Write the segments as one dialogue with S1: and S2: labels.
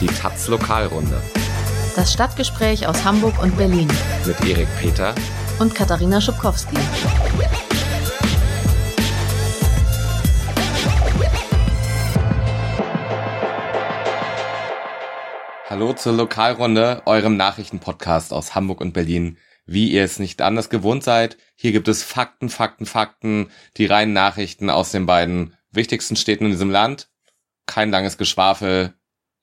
S1: Die Taz Lokalrunde.
S2: Das Stadtgespräch aus Hamburg und Berlin.
S1: Mit Erik Peter
S2: und Katharina Schubkowski.
S1: Hallo zur Lokalrunde, eurem Nachrichtenpodcast aus Hamburg und Berlin. Wie ihr es nicht anders gewohnt seid, hier gibt es Fakten, Fakten, Fakten, die reinen Nachrichten aus den beiden wichtigsten Städten in diesem Land. Kein langes Geschwafel,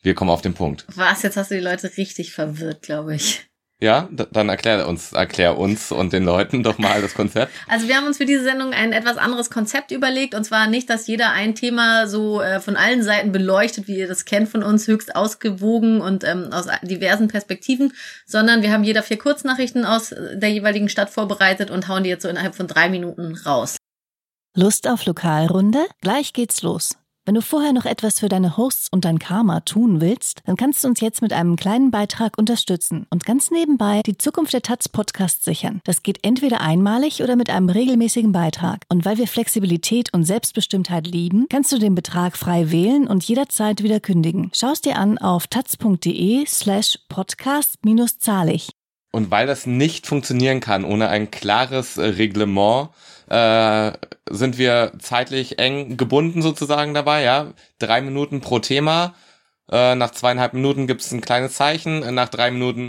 S1: wir kommen auf den Punkt.
S2: Was? Jetzt hast du die Leute richtig verwirrt, glaube ich.
S1: Ja, dann erklär uns, erklär uns und den Leuten doch mal das Konzept.
S2: Also wir haben uns für diese Sendung ein etwas anderes Konzept überlegt und zwar nicht, dass jeder ein Thema so äh, von allen Seiten beleuchtet, wie ihr das kennt von uns, höchst ausgewogen und ähm, aus diversen Perspektiven, sondern wir haben jeder vier Kurznachrichten aus der jeweiligen Stadt vorbereitet und hauen die jetzt so innerhalb von drei Minuten raus.
S3: Lust auf Lokalrunde? Gleich geht's los. Wenn du vorher noch etwas für deine Hosts und dein Karma tun willst, dann kannst du uns jetzt mit einem kleinen Beitrag unterstützen und ganz nebenbei die Zukunft der Taz Podcast sichern. Das geht entweder einmalig oder mit einem regelmäßigen Beitrag. Und weil wir Flexibilität und Selbstbestimmtheit lieben, kannst du den Betrag frei wählen und jederzeit wieder kündigen. Schau es dir an auf taz.de slash podcast-zahlig.
S1: Und weil das nicht funktionieren kann ohne ein klares Reglement, äh, sind wir zeitlich eng gebunden sozusagen dabei, ja. Drei Minuten pro Thema. Äh, nach zweieinhalb Minuten gibt es ein kleines Zeichen. Nach drei Minuten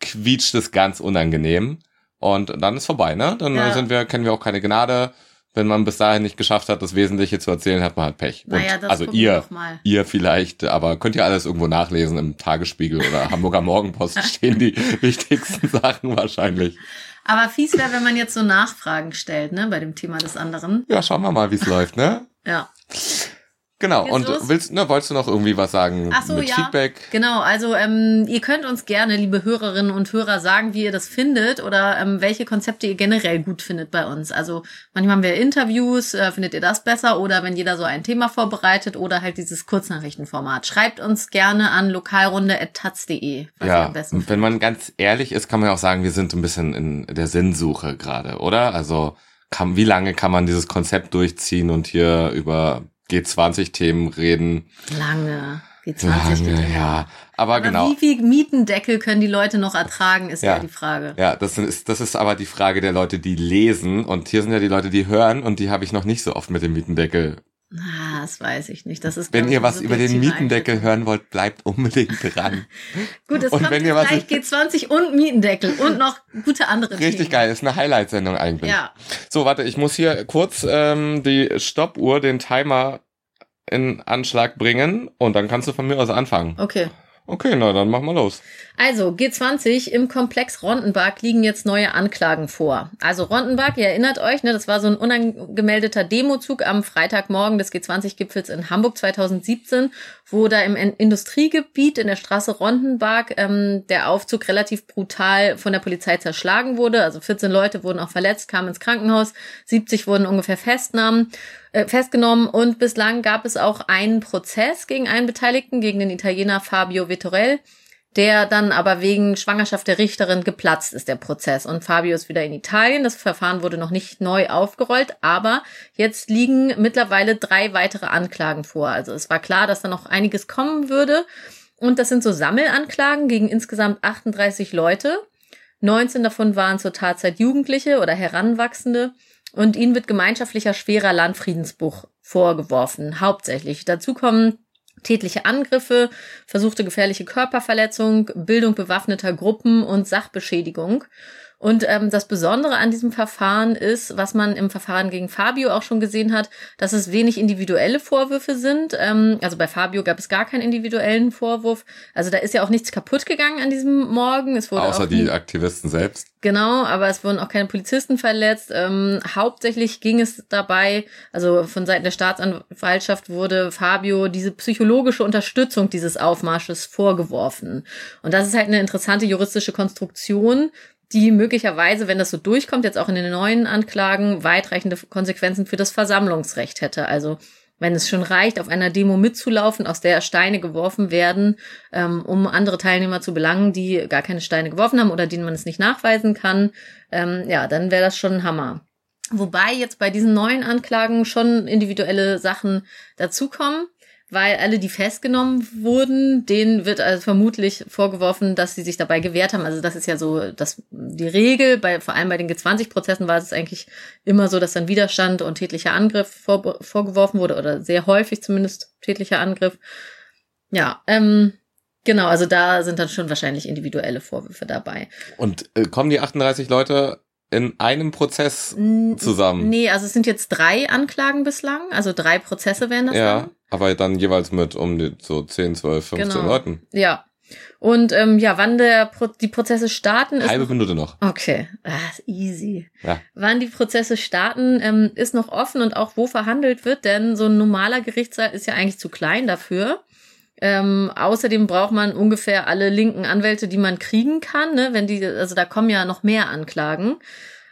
S1: quietscht es ganz unangenehm. Und dann ist vorbei, ne? Dann ja. sind wir, kennen wir auch keine Gnade. Wenn man bis dahin nicht geschafft hat, das Wesentliche zu erzählen, hat man halt Pech.
S2: Naja,
S1: Und, also ihr, ihr vielleicht, aber könnt ihr alles irgendwo nachlesen im Tagesspiegel oder Hamburger Morgenpost stehen die wichtigsten Sachen wahrscheinlich.
S2: Aber fies wäre, wenn man jetzt so Nachfragen stellt, ne, bei dem Thema des anderen.
S1: Ja, schauen wir mal, wie es läuft, ne?
S2: Ja.
S1: Genau, Geht's und los? willst, ne, wolltest du noch irgendwie was sagen
S2: Ach so,
S1: mit
S2: ja.
S1: Feedback?
S2: Genau, also ähm, ihr könnt uns gerne, liebe Hörerinnen und Hörer, sagen, wie ihr das findet oder ähm, welche Konzepte ihr generell gut findet bei uns. Also manchmal haben wir Interviews, äh, findet ihr das besser oder wenn jeder so ein Thema vorbereitet oder halt dieses Kurznachrichtenformat. Schreibt uns gerne an lokalrunde.taz.de.
S1: Ja, wenn man ganz ehrlich ist, kann man ja auch sagen, wir sind ein bisschen in der Sinnsuche gerade, oder? Also kann, wie lange kann man dieses Konzept durchziehen und hier über G20-Themen reden.
S2: Lange. G20
S1: Lange, ja. Aber, aber, genau.
S2: Wie viel Mietendeckel können die Leute noch ertragen, ist ja, ja die Frage.
S1: Ja, das ist, das ist aber die Frage der Leute, die lesen. Und hier sind ja die Leute, die hören. Und die habe ich noch nicht so oft mit dem Mietendeckel
S2: Ah, das weiß ich nicht. Das ist
S1: wenn ihr was über den Mietendeckel hören wollt, bleibt unbedingt dran.
S2: Gut, es und kommt wenn ihr was gleich G20 und Mietendeckel und noch gute andere
S1: Richtig
S2: Themen.
S1: geil, ist eine Highlight-Sendung eigentlich. Ja. So, warte, ich muss hier kurz ähm, die Stoppuhr, den Timer in Anschlag bringen und dann kannst du von mir aus anfangen.
S2: Okay.
S1: Okay, na dann mach mal los.
S2: Also G20 im Komplex Rondenberg liegen jetzt neue Anklagen vor. Also Rondenberg, ihr erinnert euch, ne, das war so ein unangemeldeter Demozug am Freitagmorgen des G20-Gipfels in Hamburg 2017, wo da im Industriegebiet in der Straße Rondenberg ähm, der Aufzug relativ brutal von der Polizei zerschlagen wurde. Also 14 Leute wurden auch verletzt, kamen ins Krankenhaus, 70 wurden ungefähr festnahmen äh, festgenommen und bislang gab es auch einen Prozess gegen einen Beteiligten, gegen den Italiener Fabio Vittorell, der dann aber wegen Schwangerschaft der Richterin geplatzt ist, der Prozess. Und Fabio ist wieder in Italien. Das Verfahren wurde noch nicht neu aufgerollt, aber jetzt liegen mittlerweile drei weitere Anklagen vor. Also es war klar, dass da noch einiges kommen würde. Und das sind so Sammelanklagen gegen insgesamt 38 Leute. 19 davon waren zur Tatzeit Jugendliche oder Heranwachsende und ihnen wird gemeinschaftlicher schwerer Landfriedensbruch vorgeworfen, hauptsächlich. Dazu kommen tätliche Angriffe, versuchte gefährliche Körperverletzung, Bildung bewaffneter Gruppen und Sachbeschädigung. Und ähm, das Besondere an diesem Verfahren ist, was man im Verfahren gegen Fabio auch schon gesehen hat, dass es wenig individuelle Vorwürfe sind. Ähm, also bei Fabio gab es gar keinen individuellen Vorwurf. Also da ist ja auch nichts kaputt gegangen an diesem Morgen. Es wurde
S1: Außer die Aktivisten selbst.
S2: Genau, aber es wurden auch keine Polizisten verletzt. Ähm, hauptsächlich ging es dabei, also von Seiten der Staatsanwaltschaft wurde Fabio diese psychologische Unterstützung dieses Aufmarsches vorgeworfen. Und das ist halt eine interessante juristische Konstruktion, die möglicherweise, wenn das so durchkommt, jetzt auch in den neuen Anklagen, weitreichende Konsequenzen für das Versammlungsrecht hätte. Also wenn es schon reicht, auf einer Demo mitzulaufen, aus der Steine geworfen werden, ähm, um andere Teilnehmer zu belangen, die gar keine Steine geworfen haben oder denen man es nicht nachweisen kann, ähm, ja, dann wäre das schon ein Hammer. Wobei jetzt bei diesen neuen Anklagen schon individuelle Sachen dazukommen. Weil alle, die festgenommen wurden, denen wird also vermutlich vorgeworfen, dass sie sich dabei gewehrt haben. Also das ist ja so dass die Regel. Bei, vor allem bei den G20-Prozessen war es eigentlich immer so, dass dann Widerstand und tätlicher Angriff vor, vorgeworfen wurde oder sehr häufig zumindest tätlicher Angriff. Ja, ähm, genau, also da sind dann schon wahrscheinlich individuelle Vorwürfe dabei.
S1: Und äh, kommen die 38 Leute in einem Prozess zusammen?
S2: Nee, also es sind jetzt drei Anklagen bislang, also drei Prozesse werden das
S1: Ja,
S2: dann.
S1: Aber dann jeweils mit um die so 10, 12, 15
S2: Genau.
S1: Leuten.
S2: Ja. Und ähm, ja, wann der Pro die Prozesse starten, ist
S1: Halbe
S2: noch,
S1: Minute noch.
S2: okay, ah, easy.
S1: Ja.
S2: Wann die Prozesse starten, ähm, ist noch offen und auch wo verhandelt wird, denn so ein normaler Gerichtssaal ist ja eigentlich zu klein dafür. Ähm, außerdem braucht man ungefähr alle linken Anwälte, die man kriegen kann, ne? wenn die, also da kommen ja noch mehr Anklagen.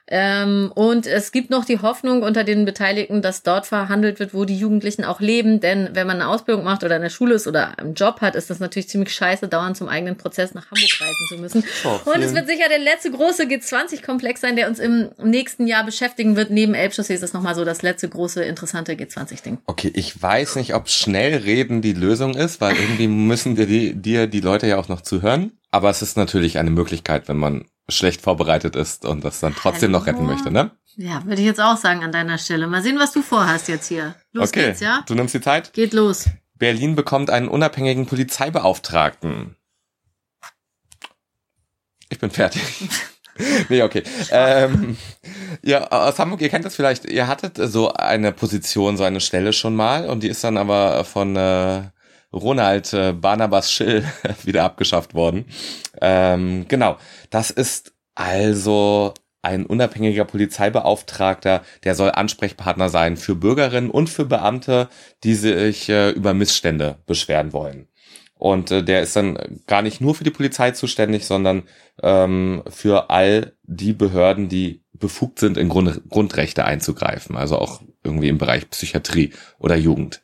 S2: Ähm, und es gibt noch die Hoffnung unter den Beteiligten, dass dort verhandelt wird, wo die Jugendlichen auch leben. Denn wenn man eine Ausbildung macht oder in der Schule ist oder einen Job hat, ist das natürlich ziemlich scheiße, dauernd zum eigenen Prozess nach Hamburg reisen zu müssen.
S1: Oh,
S2: und es wird sicher der letzte große G20-Komplex sein, der uns im nächsten Jahr beschäftigen wird. Neben Elbchaussee ist das nochmal so das letzte große interessante G20-Ding.
S1: Okay, ich weiß nicht, ob schnell reden die Lösung ist, weil irgendwie müssen dir die, dir die Leute ja auch noch zuhören. Aber es ist natürlich eine Möglichkeit, wenn man schlecht vorbereitet ist und das dann trotzdem noch retten
S2: Hallo?
S1: möchte, ne?
S2: Ja, würde ich jetzt auch sagen an deiner Stelle. Mal sehen, was du vorhast jetzt hier. Los
S1: okay,
S2: geht's, ja?
S1: du nimmst die Zeit.
S2: Geht los.
S1: Berlin bekommt einen unabhängigen Polizeibeauftragten. Ich bin fertig. nee, okay. Ähm, ja, aus Hamburg, ihr kennt das vielleicht, ihr hattet so eine Position, so eine Stelle schon mal und die ist dann aber von äh, Ronald äh, Barnabas Schill wieder abgeschafft worden. Ähm, genau, das ist also ein unabhängiger Polizeibeauftragter, der soll Ansprechpartner sein für Bürgerinnen und für Beamte, die sich äh, über Missstände beschweren wollen. Und äh, der ist dann gar nicht nur für die Polizei zuständig, sondern ähm, für all die Behörden, die befugt sind, in Grund Grundrechte einzugreifen. Also auch irgendwie im Bereich Psychiatrie oder Jugend.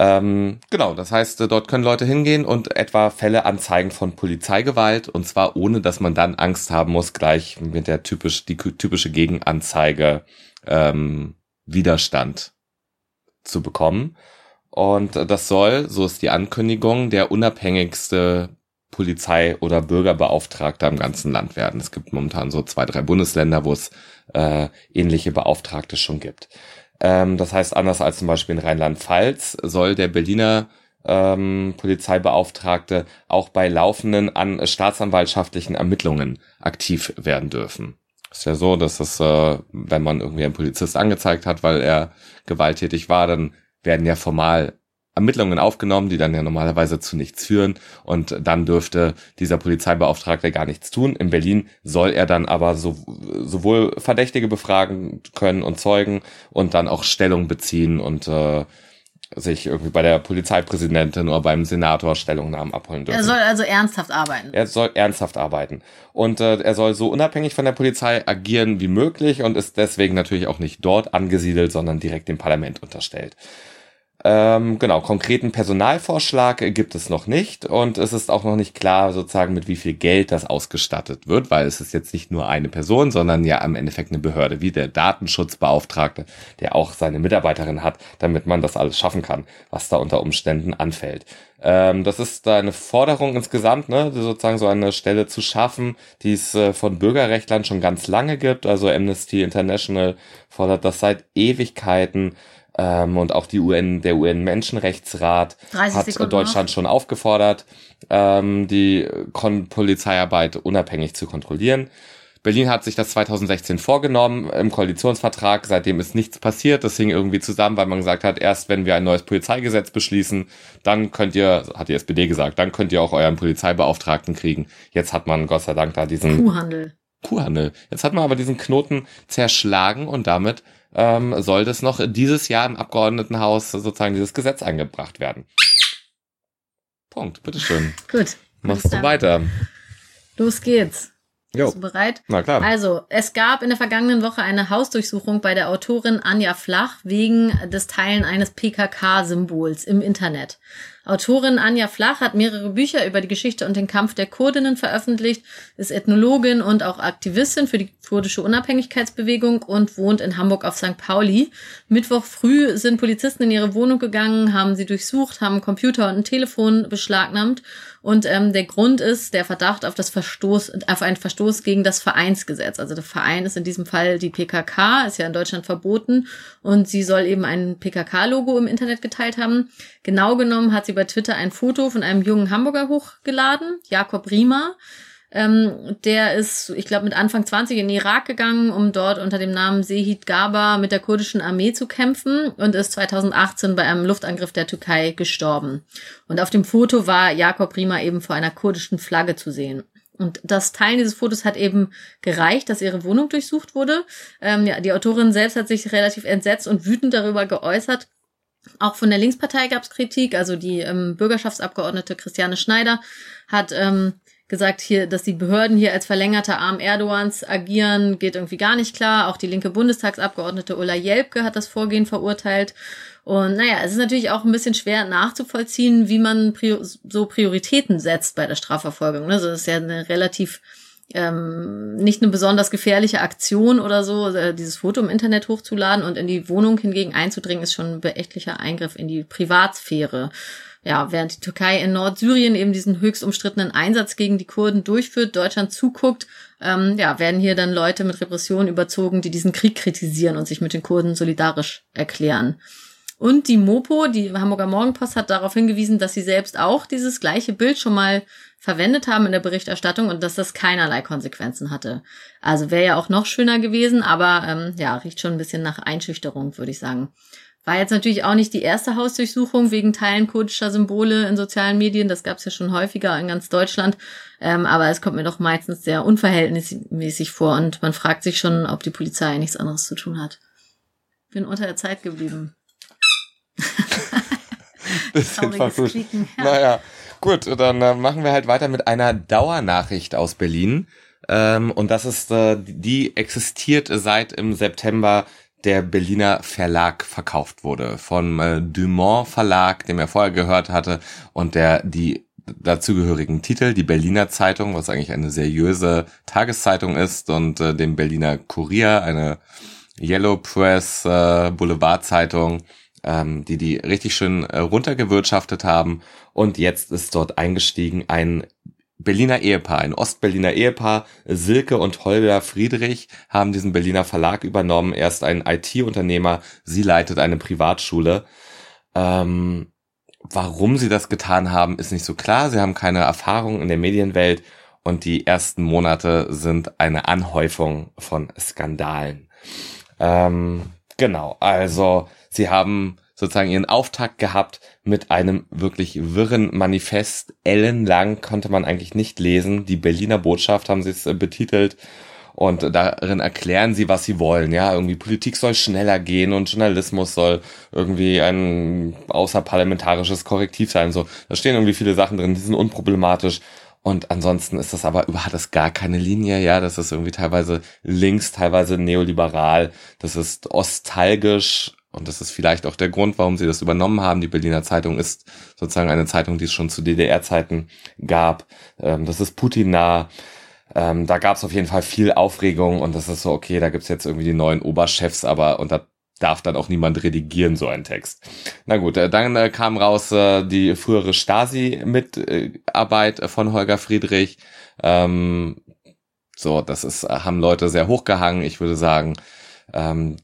S1: Ähm, genau, das heißt, äh, dort können Leute hingehen und etwa Fälle anzeigen von Polizeigewalt und zwar ohne, dass man dann Angst haben muss, gleich mit der typisch, die typische Gegenanzeige ähm, Widerstand zu bekommen. Und äh, das soll, so ist die Ankündigung, der unabhängigste Polizei- oder Bürgerbeauftragter im ganzen Land werden. Es gibt momentan so zwei, drei Bundesländer, wo es äh, ähnliche Beauftragte schon gibt. Ähm, das heißt, anders als zum Beispiel in Rheinland-Pfalz soll der Berliner ähm, Polizeibeauftragte auch bei laufenden an staatsanwaltschaftlichen Ermittlungen aktiv werden dürfen. Ist ja so, dass das, äh, wenn man irgendwie einen Polizist angezeigt hat, weil er gewalttätig war, dann werden ja formal Ermittlungen aufgenommen, die dann ja normalerweise zu nichts führen und dann dürfte dieser Polizeibeauftragte gar nichts tun. In Berlin soll er dann aber so, sowohl Verdächtige befragen können und Zeugen und dann auch Stellung beziehen und äh, sich irgendwie bei der Polizeipräsidentin oder beim Senator Stellungnahmen abholen dürfen.
S2: Er soll also ernsthaft arbeiten.
S1: Er soll ernsthaft arbeiten. Und äh, er soll so unabhängig von der Polizei agieren wie möglich und ist deswegen natürlich auch nicht dort angesiedelt, sondern direkt dem Parlament unterstellt. Ähm, genau, konkreten Personalvorschlag gibt es noch nicht und es ist auch noch nicht klar sozusagen mit wie viel Geld das ausgestattet wird, weil es ist jetzt nicht nur eine Person, sondern ja im Endeffekt eine Behörde, wie der Datenschutzbeauftragte, der auch seine Mitarbeiterin hat, damit man das alles schaffen kann, was da unter Umständen anfällt. Ähm, das ist eine Forderung insgesamt, ne, sozusagen so eine Stelle zu schaffen, die es äh, von Bürgerrechtlern schon ganz lange gibt. Also Amnesty International fordert das seit Ewigkeiten. Ähm, und auch die UN, der UN-Menschenrechtsrat
S2: 30
S1: hat
S2: Sekunden
S1: Deutschland schon aufgefordert, ähm, die Kon Polizeiarbeit unabhängig zu kontrollieren. Berlin hat sich das 2016 vorgenommen im Koalitionsvertrag. Seitdem ist nichts passiert. Das hing irgendwie zusammen, weil man gesagt hat, erst wenn wir ein neues Polizeigesetz beschließen, dann könnt ihr, hat die SPD gesagt, dann könnt ihr auch euren Polizeibeauftragten kriegen. Jetzt hat man Gott sei Dank da diesen
S2: Kuhhandel.
S1: Kuhhandel. Jetzt hat man aber diesen Knoten zerschlagen und damit ähm, soll das noch dieses Jahr im Abgeordnetenhaus sozusagen dieses Gesetz eingebracht werden. Punkt. Bitteschön.
S2: Gut.
S1: Machst du weiter.
S2: Los geht's.
S1: Jo.
S2: Bist du bereit?
S1: Na klar.
S2: Also, es gab in der vergangenen Woche eine Hausdurchsuchung bei der Autorin Anja Flach wegen des Teilen eines PKK-Symbols im Internet. Autorin Anja Flach hat mehrere Bücher über die Geschichte und den Kampf der Kurdinnen veröffentlicht, ist Ethnologin und auch Aktivistin für die kurdische Unabhängigkeitsbewegung und wohnt in Hamburg auf St. Pauli. Mittwoch früh sind Polizisten in ihre Wohnung gegangen, haben sie durchsucht, haben Computer und ein Telefon beschlagnahmt. Und ähm, der Grund ist der Verdacht auf das Verstoß, auf einen Verstoß gegen das Vereinsgesetz. Also der Verein ist in diesem Fall die PKK, ist ja in Deutschland verboten und sie soll eben ein PKK-Logo im Internet geteilt haben. Genau genommen hat sie bei Twitter ein Foto von einem jungen Hamburger hochgeladen, Jakob Riemer. Ähm, der ist, ich glaube, mit Anfang 20 in den Irak gegangen, um dort unter dem Namen Sehid Gaba mit der kurdischen Armee zu kämpfen und ist 2018 bei einem Luftangriff der Türkei gestorben. Und auf dem Foto war Jakob Rima eben vor einer kurdischen Flagge zu sehen. Und das Teilen dieses Fotos hat eben gereicht, dass ihre Wohnung durchsucht wurde. Ähm, ja, die Autorin selbst hat sich relativ entsetzt und wütend darüber geäußert. Auch von der Linkspartei gab es Kritik. Also die ähm, Bürgerschaftsabgeordnete Christiane Schneider hat ähm, gesagt hier, dass die Behörden hier als verlängerter Arm Erdogans agieren, geht irgendwie gar nicht klar. Auch die linke Bundestagsabgeordnete Ulla Jelpke hat das Vorgehen verurteilt. Und naja, es ist natürlich auch ein bisschen schwer nachzuvollziehen, wie man so Prioritäten setzt bei der Strafverfolgung. Also das ist ja eine relativ ähm, nicht eine besonders gefährliche Aktion oder so, äh, dieses Foto im Internet hochzuladen und in die Wohnung hingegen einzudringen, ist schon ein beächtlicher Eingriff in die Privatsphäre ja, während die Türkei in Nordsyrien eben diesen höchst umstrittenen Einsatz gegen die Kurden durchführt, Deutschland zuguckt, ähm, ja, werden hier dann Leute mit Repressionen überzogen, die diesen Krieg kritisieren und sich mit den Kurden solidarisch erklären. Und die Mopo, die Hamburger Morgenpost, hat darauf hingewiesen, dass sie selbst auch dieses gleiche Bild schon mal verwendet haben in der Berichterstattung und dass das keinerlei Konsequenzen hatte. Also wäre ja auch noch schöner gewesen, aber ähm, ja, riecht schon ein bisschen nach Einschüchterung, würde ich sagen. War jetzt natürlich auch nicht die erste Hausdurchsuchung wegen Teilen kurdischer Symbole in sozialen Medien. Das gab es ja schon häufiger in ganz Deutschland. Ähm, aber es kommt mir doch meistens sehr unverhältnismäßig vor und man fragt sich schon, ob die Polizei nichts anderes zu tun hat. Bin unter der Zeit geblieben.
S1: Bisschen verfuscht. Ja. Naja, gut, dann äh, machen wir halt weiter mit einer Dauernachricht aus Berlin. Ähm, und das ist, äh, die existiert seit im September der Berliner Verlag verkauft wurde. Vom äh, Dumont Verlag, dem er vorher gehört hatte, und der die dazugehörigen Titel, die Berliner Zeitung, was eigentlich eine seriöse Tageszeitung ist, und äh, dem Berliner Kurier, eine Yellow Press äh, Boulevardzeitung, ähm, die die richtig schön äh, runtergewirtschaftet haben. Und jetzt ist dort eingestiegen ein Berliner Ehepaar, ein Ostberliner Ehepaar, Silke und Holger Friedrich haben diesen Berliner Verlag übernommen. Er ist ein IT-Unternehmer, sie leitet eine Privatschule. Ähm, warum sie das getan haben, ist nicht so klar. Sie haben keine Erfahrung in der Medienwelt und die ersten Monate sind eine Anhäufung von Skandalen. Ähm, genau, also sie haben sozusagen ihren Auftakt gehabt mit einem wirklich wirren Manifest. Ellenlang konnte man eigentlich nicht lesen. Die Berliner Botschaft haben sie es äh, betitelt. Und darin erklären sie, was sie wollen. Ja, irgendwie Politik soll schneller gehen und Journalismus soll irgendwie ein außerparlamentarisches Korrektiv sein. So, da stehen irgendwie viele Sachen drin, die sind unproblematisch. Und ansonsten ist das aber überhaupt das gar keine Linie, ja. Das ist irgendwie teilweise links, teilweise neoliberal. Das ist ostalgisch und das ist vielleicht auch der Grund, warum sie das übernommen haben. Die Berliner Zeitung ist sozusagen eine Zeitung, die es schon zu DDR-Zeiten gab. Ähm, das ist Putin nah. Ähm, da gab es auf jeden Fall viel Aufregung und das ist so, okay, da gibt's jetzt irgendwie die neuen Oberchefs, aber und da darf dann auch niemand redigieren, so ein Text. Na gut, äh, dann äh, kam raus äh, die frühere Stasi-Mitarbeit von Holger Friedrich. Ähm, so, das ist, haben Leute sehr hochgehangen. Ich würde sagen, ähm,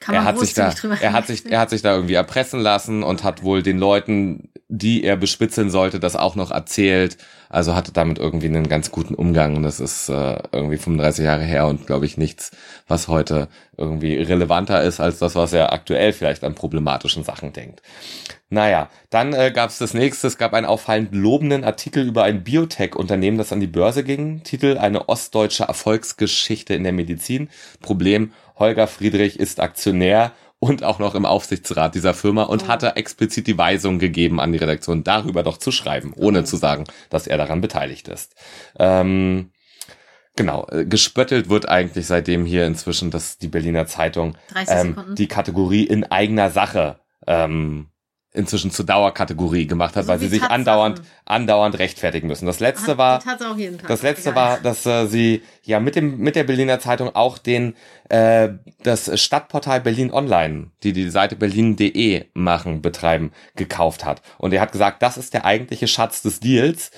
S1: kann man er hat sich da, er hat sich, er hat sich da irgendwie erpressen lassen und hat wohl den Leuten, die er bespitzeln sollte, das auch noch erzählt. Also hatte damit irgendwie einen ganz guten Umgang. Das ist äh, irgendwie 35 Jahre her und glaube ich nichts, was heute irgendwie relevanter ist als das, was er aktuell vielleicht an problematischen Sachen denkt. Naja, dann äh, gab es das nächste. Es gab einen auffallend lobenden Artikel über ein Biotech-Unternehmen, das an die Börse ging. Titel Eine ostdeutsche Erfolgsgeschichte in der Medizin. Problem Holger Friedrich ist Aktionär und auch noch im Aufsichtsrat dieser Firma und oh. hatte explizit die Weisung gegeben an die Redaktion, darüber doch zu schreiben, ohne oh. zu sagen, dass er daran beteiligt ist. Ähm, genau, äh, gespöttelt wird eigentlich seitdem hier inzwischen, dass die Berliner Zeitung ähm, die Kategorie in eigener Sache ähm, inzwischen zur Dauerkategorie gemacht hat, so weil sie sich andauernd andauernd rechtfertigen müssen. Das letzte hat, war das letzte war, dass äh, sie ja mit dem mit der Berliner Zeitung auch den äh, das Stadtportal Berlin Online, die die Seite berlin.de machen, betreiben, gekauft hat. Und er hat gesagt, das ist der eigentliche Schatz des Deals.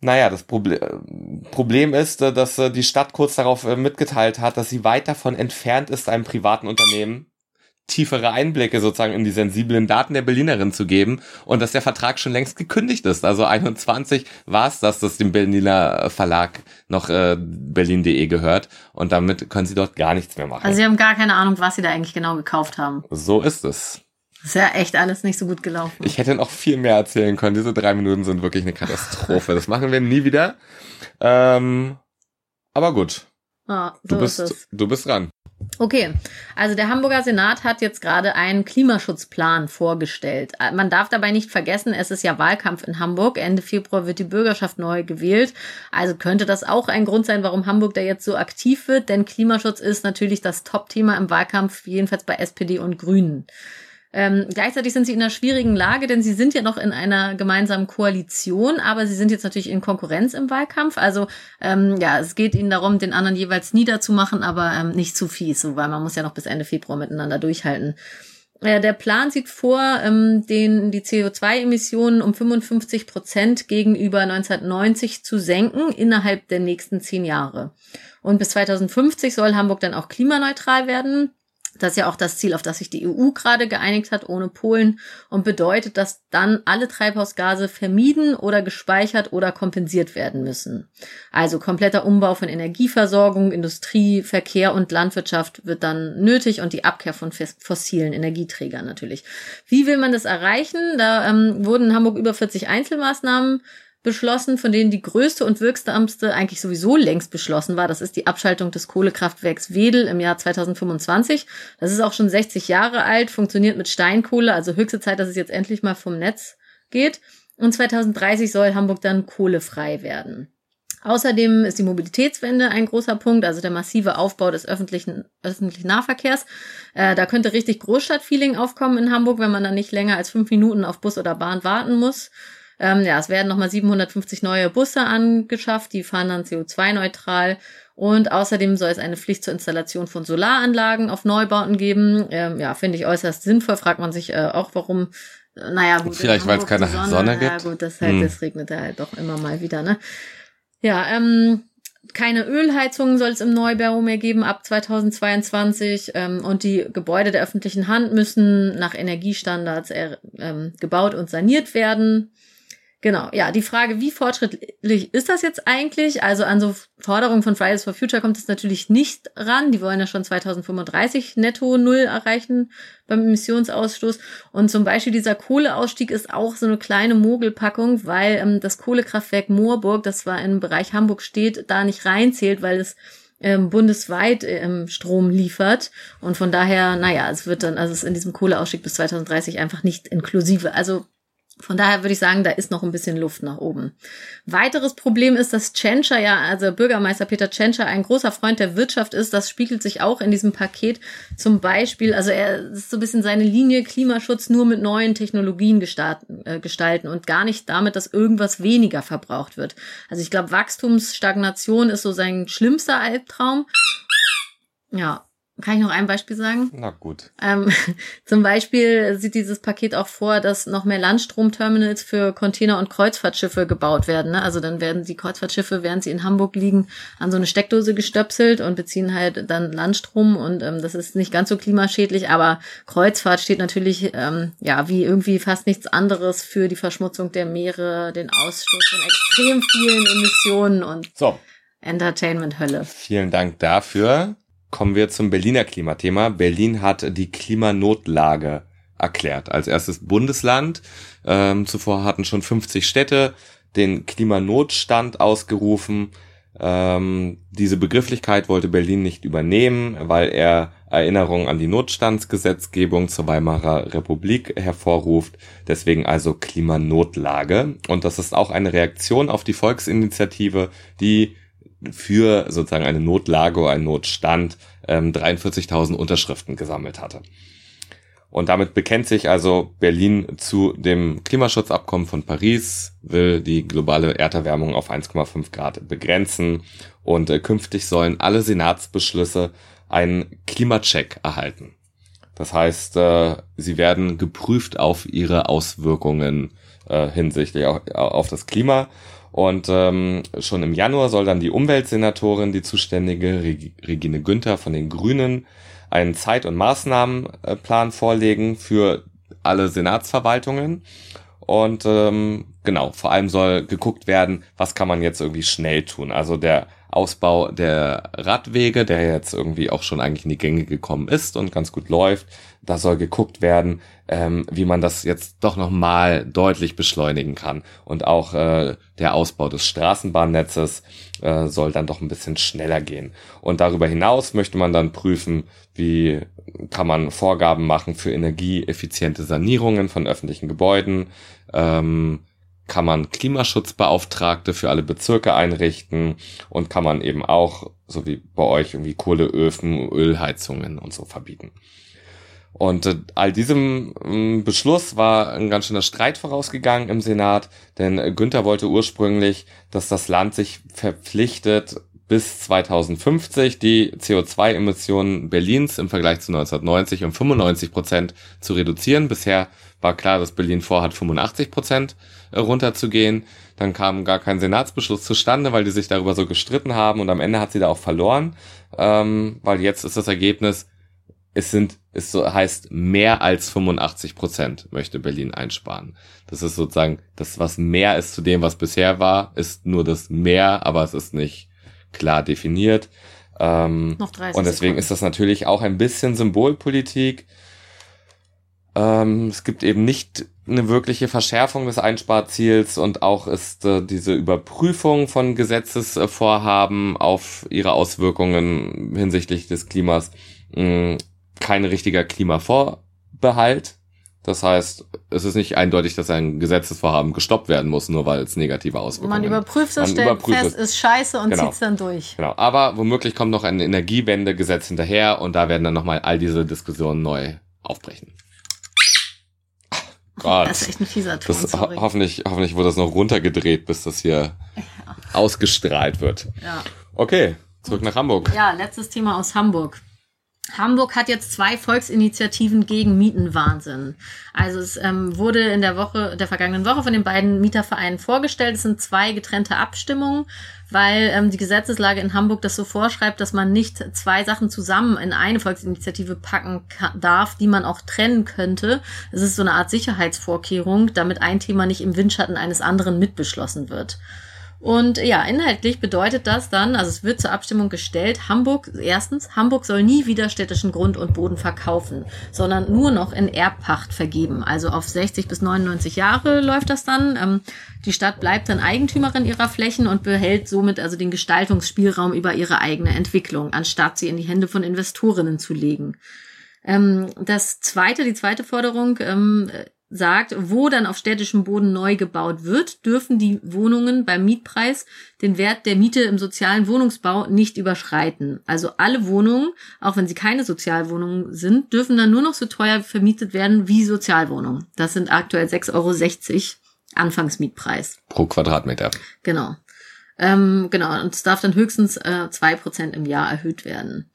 S1: Naja, das Problem, Problem ist, äh, dass äh, die Stadt kurz darauf äh, mitgeteilt hat, dass sie weit davon entfernt ist, einem privaten Unternehmen tiefere Einblicke sozusagen in die sensiblen Daten der Berlinerin zu geben und dass der Vertrag schon längst gekündigt ist. Also 21 war es, dass das dem Berliner Verlag noch äh, berlin.de gehört und damit können sie dort gar nichts mehr machen.
S2: Also sie haben gar keine Ahnung, was sie da eigentlich genau gekauft haben.
S1: So ist es.
S2: Das ist ja echt alles nicht so gut gelaufen.
S1: Ich hätte noch viel mehr erzählen können. Diese drei Minuten sind wirklich eine Katastrophe. das machen wir nie wieder. Ähm, aber gut.
S2: Ah, so
S1: du, bist, du bist dran.
S2: Okay, also der Hamburger Senat hat jetzt gerade einen Klimaschutzplan vorgestellt. Äh, man darf dabei nicht vergessen, es ist ja Wahlkampf in Hamburg. Ende Februar wird die Bürgerschaft neu gewählt. Also könnte das auch ein Grund sein, warum Hamburg da jetzt so aktiv wird, denn Klimaschutz ist natürlich das Top-Thema im Wahlkampf, jedenfalls bei SPD und Grünen. Ähm, gleichzeitig sind sie in einer schwierigen Lage, denn sie sind ja noch in einer gemeinsamen Koalition, aber sie sind jetzt natürlich in Konkurrenz im Wahlkampf. Also ähm, ja, es geht ihnen darum, den anderen jeweils niederzumachen, aber ähm, nicht zu fies, so, weil man muss ja noch bis Ende Februar miteinander durchhalten. Äh, der Plan sieht vor, ähm, den, die CO2-Emissionen um 55 Prozent gegenüber 1990 zu senken innerhalb der nächsten zehn Jahre. Und bis 2050 soll Hamburg dann auch klimaneutral werden. Das ist ja auch das Ziel, auf das sich die EU gerade geeinigt hat, ohne Polen, und bedeutet, dass dann alle Treibhausgase vermieden oder gespeichert oder kompensiert werden müssen. Also kompletter Umbau von Energieversorgung, Industrie, Verkehr und Landwirtschaft wird dann nötig und die Abkehr von fossilen Energieträgern natürlich. Wie will man das erreichen? Da ähm, wurden in Hamburg über 40 Einzelmaßnahmen beschlossen, von denen die größte und wirksamste eigentlich sowieso längst beschlossen war. Das ist die Abschaltung des Kohlekraftwerks Wedel im Jahr 2025. Das ist auch schon 60 Jahre alt, funktioniert mit Steinkohle, also höchste Zeit, dass es jetzt endlich mal vom Netz geht. Und 2030 soll Hamburg dann kohlefrei werden. Außerdem ist die Mobilitätswende ein großer Punkt, also der massive Aufbau des öffentlichen, öffentlichen Nahverkehrs. Äh, da könnte richtig Großstadtfeeling aufkommen in Hamburg, wenn man dann nicht länger als fünf Minuten auf Bus oder Bahn warten muss. Ähm, ja, es werden nochmal 750 neue Busse angeschafft, die fahren dann CO2-neutral. Und außerdem soll es eine Pflicht zur Installation von Solaranlagen auf Neubauten geben. Ähm, ja, finde ich äußerst sinnvoll. Fragt man sich äh, auch, warum. Äh, naja, gut.
S1: Vielleicht, weil es keine Sonne, Sonne gibt.
S2: Ja, gut, das, halt, hm. das regnet halt doch immer mal wieder, ne? Ja, ähm, keine Ölheizungen soll es im Neubau mehr geben ab 2022 ähm, und die Gebäude der öffentlichen Hand müssen nach Energiestandards äh, ähm, gebaut und saniert werden. Genau, ja, die Frage, wie fortschrittlich ist das jetzt eigentlich? Also an so Forderungen von Fridays for Future kommt es natürlich nicht ran. Die wollen ja schon 2035 netto Null erreichen beim Emissionsausstoß. Und zum Beispiel dieser Kohleausstieg ist auch so eine kleine Mogelpackung, weil ähm, das Kohlekraftwerk Moorburg, das zwar im Bereich Hamburg steht, da nicht reinzählt, weil es ähm, bundesweit ähm, Strom liefert. Und von daher, naja, es wird dann, also es ist in diesem Kohleausstieg bis 2030 einfach nicht inklusive. Also von daher würde ich sagen, da ist noch ein bisschen Luft nach oben. Weiteres Problem ist, dass Tschentscher ja, also Bürgermeister Peter Tschentscher ein großer Freund der Wirtschaft ist. Das spiegelt sich auch in diesem Paket. Zum Beispiel, also er ist so ein bisschen seine Linie Klimaschutz nur mit neuen Technologien gestalten, äh, gestalten und gar nicht damit, dass irgendwas weniger verbraucht wird. Also ich glaube, Wachstumsstagnation ist so sein schlimmster Albtraum. Ja, kann ich noch ein Beispiel sagen?
S1: Na gut.
S2: Ähm, zum Beispiel sieht dieses Paket auch vor, dass noch mehr Landstromterminals für Container- und Kreuzfahrtschiffe gebaut werden. Ne? Also dann werden die Kreuzfahrtschiffe, während sie in Hamburg liegen, an so eine Steckdose gestöpselt und beziehen halt dann Landstrom. Und ähm, das ist nicht ganz so klimaschädlich, aber Kreuzfahrt steht natürlich ähm, ja wie irgendwie fast nichts anderes für die Verschmutzung der Meere, den Ausstoß von extrem vielen Emissionen und
S1: so.
S2: Entertainment-Hölle.
S1: Vielen Dank dafür. Kommen wir zum Berliner Klimathema. Berlin hat die Klimanotlage erklärt. Als erstes Bundesland. Ähm, zuvor hatten schon 50 Städte den Klimanotstand ausgerufen. Ähm, diese Begrifflichkeit wollte Berlin nicht übernehmen, weil er Erinnerungen an die Notstandsgesetzgebung zur Weimarer Republik hervorruft. Deswegen also Klimanotlage. Und das ist auch eine Reaktion auf die Volksinitiative, die für sozusagen eine Notlage einen Notstand ähm, 43.000 Unterschriften gesammelt hatte. Und damit bekennt sich also Berlin zu dem Klimaschutzabkommen von Paris, will die globale Erderwärmung auf 1,5 Grad begrenzen und äh, künftig sollen alle Senatsbeschlüsse einen Klimacheck erhalten. Das heißt, äh, sie werden geprüft auf ihre Auswirkungen äh, hinsichtlich auf, auf das Klima. Und ähm, schon im Januar soll dann die Umweltsenatorin, die zuständige Regine Günther von den Grünen, einen Zeit- und Maßnahmenplan vorlegen für alle Senatsverwaltungen. Und ähm, genau, vor allem soll geguckt werden, was kann man jetzt irgendwie schnell tun. Also der Ausbau der Radwege, der jetzt irgendwie auch schon eigentlich in die Gänge gekommen ist und ganz gut läuft. Da soll geguckt werden, ähm, wie man das jetzt doch nochmal deutlich beschleunigen kann. Und auch äh, der Ausbau des Straßenbahnnetzes äh, soll dann doch ein bisschen schneller gehen. Und darüber hinaus möchte man dann prüfen, wie kann man Vorgaben machen für energieeffiziente Sanierungen von öffentlichen Gebäuden, ähm, kann man Klimaschutzbeauftragte für alle Bezirke einrichten und kann man eben auch, so wie bei euch, irgendwie Kohleöfen, Ölheizungen und so verbieten. Und äh, all diesem äh, Beschluss war ein ganz schöner Streit vorausgegangen im Senat, denn Günther wollte ursprünglich, dass das Land sich verpflichtet, bis 2050 die CO2-Emissionen Berlins im Vergleich zu 1990 um 95 Prozent zu reduzieren. Bisher war klar, dass Berlin vorhat, 85 Prozent äh, runterzugehen. Dann kam gar kein Senatsbeschluss zustande, weil die sich darüber so gestritten haben und am Ende hat sie da auch verloren, ähm, weil jetzt ist das Ergebnis, es sind, es so heißt, mehr als 85 Prozent möchte Berlin einsparen. Das ist sozusagen das, was mehr ist zu dem, was bisher war, ist nur das mehr, aber es ist nicht klar definiert. Ähm, Noch 30 und deswegen Sekunden. ist das natürlich auch ein bisschen Symbolpolitik. Ähm, es gibt eben nicht eine wirkliche Verschärfung des Einsparziels und auch ist äh, diese Überprüfung von Gesetzesvorhaben auf ihre Auswirkungen hinsichtlich des Klimas mh, kein richtiger Klimavorbehalt. Das heißt, es ist nicht eindeutig, dass ein Gesetzesvorhaben gestoppt werden muss, nur weil es negative Auswirkungen hat.
S2: Man überprüft es, stellt überprüft fest, es. ist scheiße und genau. zieht es dann durch.
S1: Genau. Aber womöglich kommt noch ein Energiewendegesetz hinterher und da werden dann nochmal all diese Diskussionen neu aufbrechen.
S2: Gott. Das ist echt ein fieser Ton,
S1: das, ho hoffentlich, hoffentlich wird das noch runtergedreht, bis das hier ja. ausgestrahlt wird. Ja. Okay, zurück nach Hamburg.
S2: Ja, letztes Thema aus Hamburg. Hamburg hat jetzt zwei Volksinitiativen gegen Mietenwahnsinn. Also es ähm, wurde in der Woche, der vergangenen Woche von den beiden Mietervereinen vorgestellt. Es sind zwei getrennte Abstimmungen, weil ähm, die Gesetzeslage in Hamburg das so vorschreibt, dass man nicht zwei Sachen zusammen in eine Volksinitiative packen darf, die man auch trennen könnte. Es ist so eine Art Sicherheitsvorkehrung, damit ein Thema nicht im Windschatten eines anderen mitbeschlossen wird. Und ja, inhaltlich bedeutet das dann, also es wird zur Abstimmung gestellt, Hamburg, erstens, Hamburg soll nie wieder städtischen Grund und Boden verkaufen, sondern nur noch in Erbpacht vergeben. Also auf 60 bis 99 Jahre läuft das dann. Ähm, die Stadt bleibt dann Eigentümerin ihrer Flächen und behält somit also den Gestaltungsspielraum über ihre eigene Entwicklung, anstatt sie in die Hände von Investorinnen zu legen. Ähm, das zweite, die zweite Forderung ähm, sagt, wo dann auf städtischem Boden neu gebaut wird, dürfen die Wohnungen beim Mietpreis den Wert der Miete im sozialen Wohnungsbau nicht überschreiten. Also alle Wohnungen, auch wenn sie keine Sozialwohnungen sind, dürfen dann nur noch so teuer vermietet werden wie Sozialwohnungen. Das sind aktuell 6,60 Euro Anfangsmietpreis.
S1: Pro Quadratmeter.
S2: Genau. Ähm, genau, und es darf dann höchstens äh, zwei äh, Prozent im Jahr erhöht werden.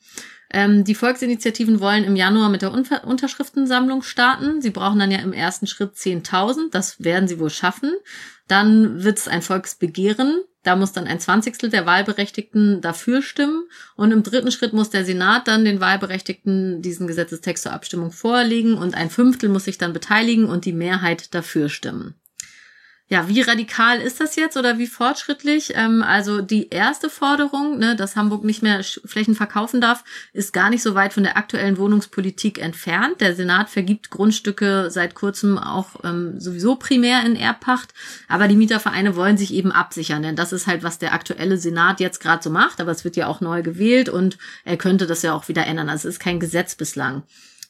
S2: Ähm, die Volksinitiativen wollen im Januar mit der Unver Unterschriftensammlung starten. Sie brauchen dann ja im ersten Schritt 10.000. Das werden sie wohl schaffen. Dann wird es ein Volksbegehren. Da muss dann ein Zwanzigstel der Wahlberechtigten dafür stimmen. Und im dritten Schritt muss der Senat dann den Wahlberechtigten diesen Gesetzestext zur Abstimmung vorlegen und ein Fünftel muss sich dann beteiligen und die Mehrheit dafür stimmen. Ja, wie radikal ist das jetzt oder wie fortschrittlich? Ähm, also die erste Forderung, ne, dass Hamburg nicht mehr Flächen verkaufen darf, ist gar nicht so weit von der aktuellen Wohnungspolitik entfernt. Der Senat vergibt Grundstücke seit kurzem auch ähm, sowieso primär in Erbpacht, aber die Mietervereine wollen sich eben absichern, denn das ist halt, was der aktuelle Senat jetzt gerade so macht, aber es wird ja auch neu gewählt und er könnte das ja auch wieder ändern. Also es ist kein Gesetz bislang.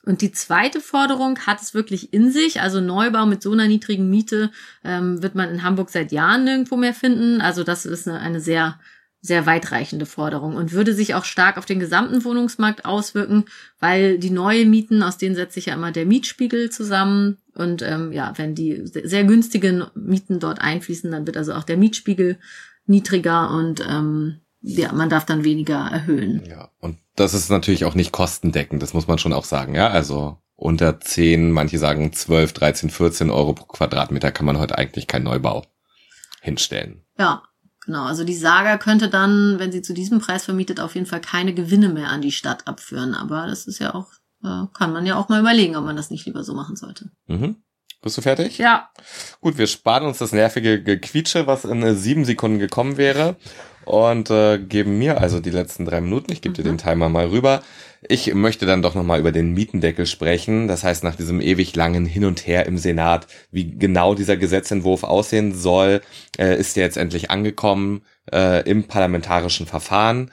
S2: Und die zweite Forderung hat es wirklich in sich. Also Neubau mit so einer niedrigen Miete ähm, wird man in Hamburg seit Jahren nirgendwo mehr finden. Also das ist eine, eine sehr sehr weitreichende Forderung und würde sich auch stark auf den gesamten Wohnungsmarkt auswirken, weil die neuen Mieten, aus denen setzt sich ja immer der Mietspiegel zusammen. Und ähm, ja, wenn die sehr günstigen Mieten dort einfließen, dann wird also auch der Mietspiegel niedriger und ähm, ja, man darf dann weniger erhöhen.
S1: Ja, und das ist natürlich auch nicht kostendeckend, das muss man schon auch sagen, ja. Also unter 10, manche sagen 12, 13, 14 Euro pro Quadratmeter kann man heute eigentlich keinen Neubau hinstellen.
S2: Ja, Genau, also die Saga könnte dann, wenn sie zu diesem Preis vermietet, auf jeden Fall keine Gewinne mehr an die Stadt abführen. Aber das ist ja auch, äh, kann man ja auch mal überlegen, ob man das nicht lieber so machen sollte.
S1: Mhm. Bist du fertig?
S2: Ja.
S1: Gut, wir sparen uns das nervige Gequietsche, was in äh, sieben Sekunden gekommen wäre und äh, geben mir also die letzten drei Minuten. Ich gebe mhm. dir den Timer mal rüber. Ich möchte dann doch nochmal über den Mietendeckel sprechen. Das heißt, nach diesem ewig langen Hin und Her im Senat, wie genau dieser Gesetzentwurf aussehen soll, äh, ist der jetzt endlich angekommen äh, im parlamentarischen Verfahren.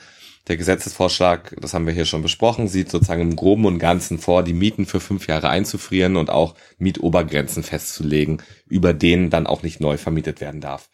S1: Der Gesetzesvorschlag, das haben wir hier schon besprochen, sieht sozusagen im Groben und Ganzen vor, die Mieten für fünf Jahre einzufrieren und auch Mietobergrenzen festzulegen, über denen dann auch nicht neu vermietet werden darf.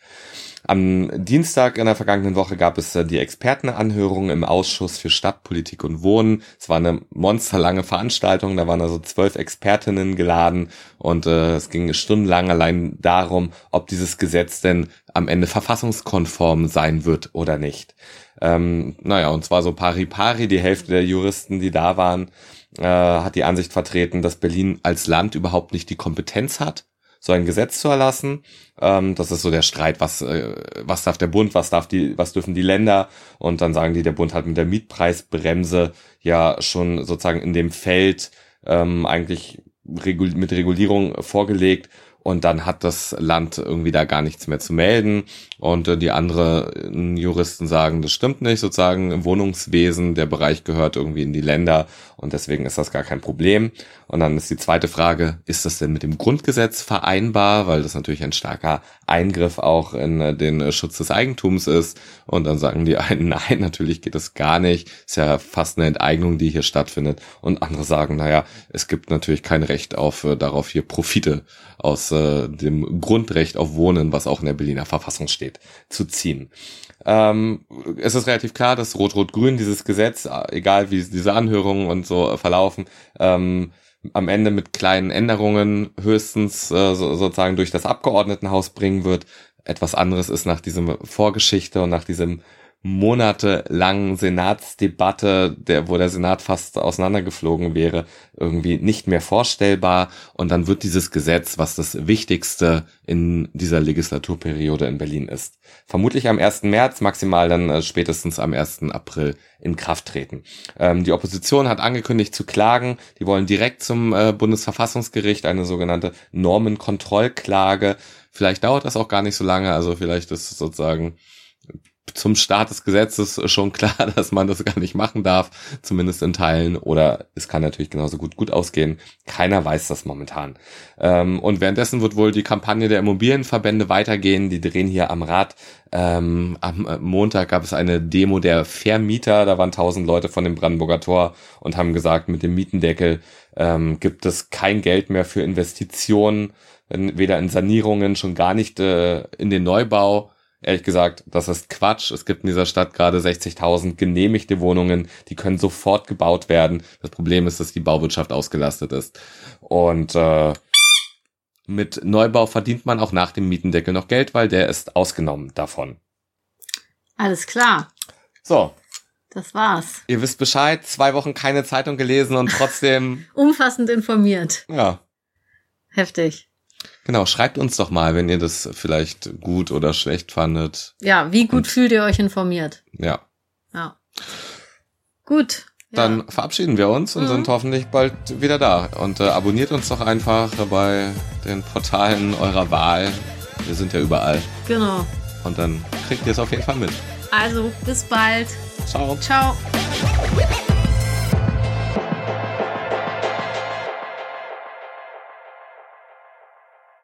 S1: Am Dienstag in der vergangenen Woche gab es äh, die Expertenanhörung im Ausschuss für Stadtpolitik und Wohnen. Es war eine monsterlange Veranstaltung, da waren also zwölf Expertinnen geladen und äh, es ging stundenlang allein darum, ob dieses Gesetz denn am Ende verfassungskonform sein wird oder nicht. Ähm, naja, und zwar so pari pari, die Hälfte der Juristen, die da waren, äh, hat die Ansicht vertreten, dass Berlin als Land überhaupt nicht die Kompetenz hat, so ein Gesetz zu erlassen. Ähm, das ist so der Streit, was, äh, was darf der Bund, was darf die, was dürfen die Länder? Und dann sagen die, der Bund hat mit der Mietpreisbremse ja schon sozusagen in dem Feld ähm, eigentlich mit Regulierung vorgelegt und dann hat das Land irgendwie da gar nichts mehr zu melden. Und äh, die anderen Juristen sagen, das stimmt nicht, sozusagen im Wohnungswesen, der Bereich gehört irgendwie in die Länder und deswegen ist das gar kein Problem. Und dann ist die zweite Frage, ist das denn mit dem Grundgesetz vereinbar, weil das natürlich ein starker Eingriff auch in äh, den äh, Schutz des Eigentums ist. Und dann sagen die einen, nein, natürlich geht das gar nicht. Ist ja fast eine Enteignung, die hier stattfindet. Und andere sagen, naja, es gibt natürlich kein Recht auf äh, darauf hier Profite aus äh, dem Grundrecht auf Wohnen, was auch in der Berliner Verfassung steht, zu ziehen. Ähm, es ist relativ klar, dass Rot-Rot-Grün dieses Gesetz, egal wie diese Anhörungen und so verlaufen, ähm, am Ende mit kleinen Änderungen höchstens äh, so, sozusagen durch das Abgeordnetenhaus bringen wird. Etwas anderes ist nach diesem Vorgeschichte und nach diesem monatelangen Senatsdebatte, der, wo der Senat fast auseinandergeflogen wäre, irgendwie nicht mehr vorstellbar. Und dann wird dieses Gesetz, was das Wichtigste in dieser Legislaturperiode in Berlin ist, vermutlich am 1. März, maximal dann äh, spätestens am 1. April in Kraft treten. Ähm, die Opposition hat angekündigt zu klagen. Die wollen direkt zum äh, Bundesverfassungsgericht eine sogenannte Normenkontrollklage. Vielleicht dauert das auch gar nicht so lange. Also vielleicht ist sozusagen zum Start des Gesetzes schon klar, dass man das gar nicht machen darf, zumindest in Teilen. Oder es kann natürlich genauso gut gut ausgehen. Keiner weiß das momentan. Ähm, und währenddessen wird wohl die Kampagne der Immobilienverbände weitergehen. Die drehen hier am Rad. Ähm, am Montag gab es eine Demo der Vermieter. Da waren tausend Leute von dem Brandenburger Tor und haben gesagt, mit dem Mietendeckel ähm, gibt es kein Geld mehr für Investitionen, weder in Sanierungen, schon gar nicht äh, in den Neubau Ehrlich gesagt, das ist Quatsch. Es gibt in dieser Stadt gerade 60.000 genehmigte Wohnungen, die können sofort gebaut werden. Das Problem ist, dass die Bauwirtschaft ausgelastet ist. Und äh, mit Neubau verdient man auch nach dem Mietendeckel noch Geld, weil der ist ausgenommen davon.
S2: Alles klar.
S1: So.
S2: Das war's.
S1: Ihr wisst Bescheid, zwei Wochen keine Zeitung gelesen und trotzdem.
S2: Umfassend informiert.
S1: Ja.
S2: Heftig.
S1: Genau, schreibt uns doch mal, wenn ihr das vielleicht gut oder schlecht fandet.
S2: Ja, wie gut Und, fühlt ihr euch informiert?
S1: Ja.
S2: Ja. Gut.
S1: Dann ja. verabschieden wir uns und mhm. sind hoffentlich bald wieder da. Und äh, abonniert uns doch einfach bei den Portalen eurer Wahl. Wir sind ja überall.
S2: Genau.
S1: Und dann kriegt ihr es auf jeden Fall mit.
S2: Also, bis bald.
S1: Ciao.
S2: Ciao.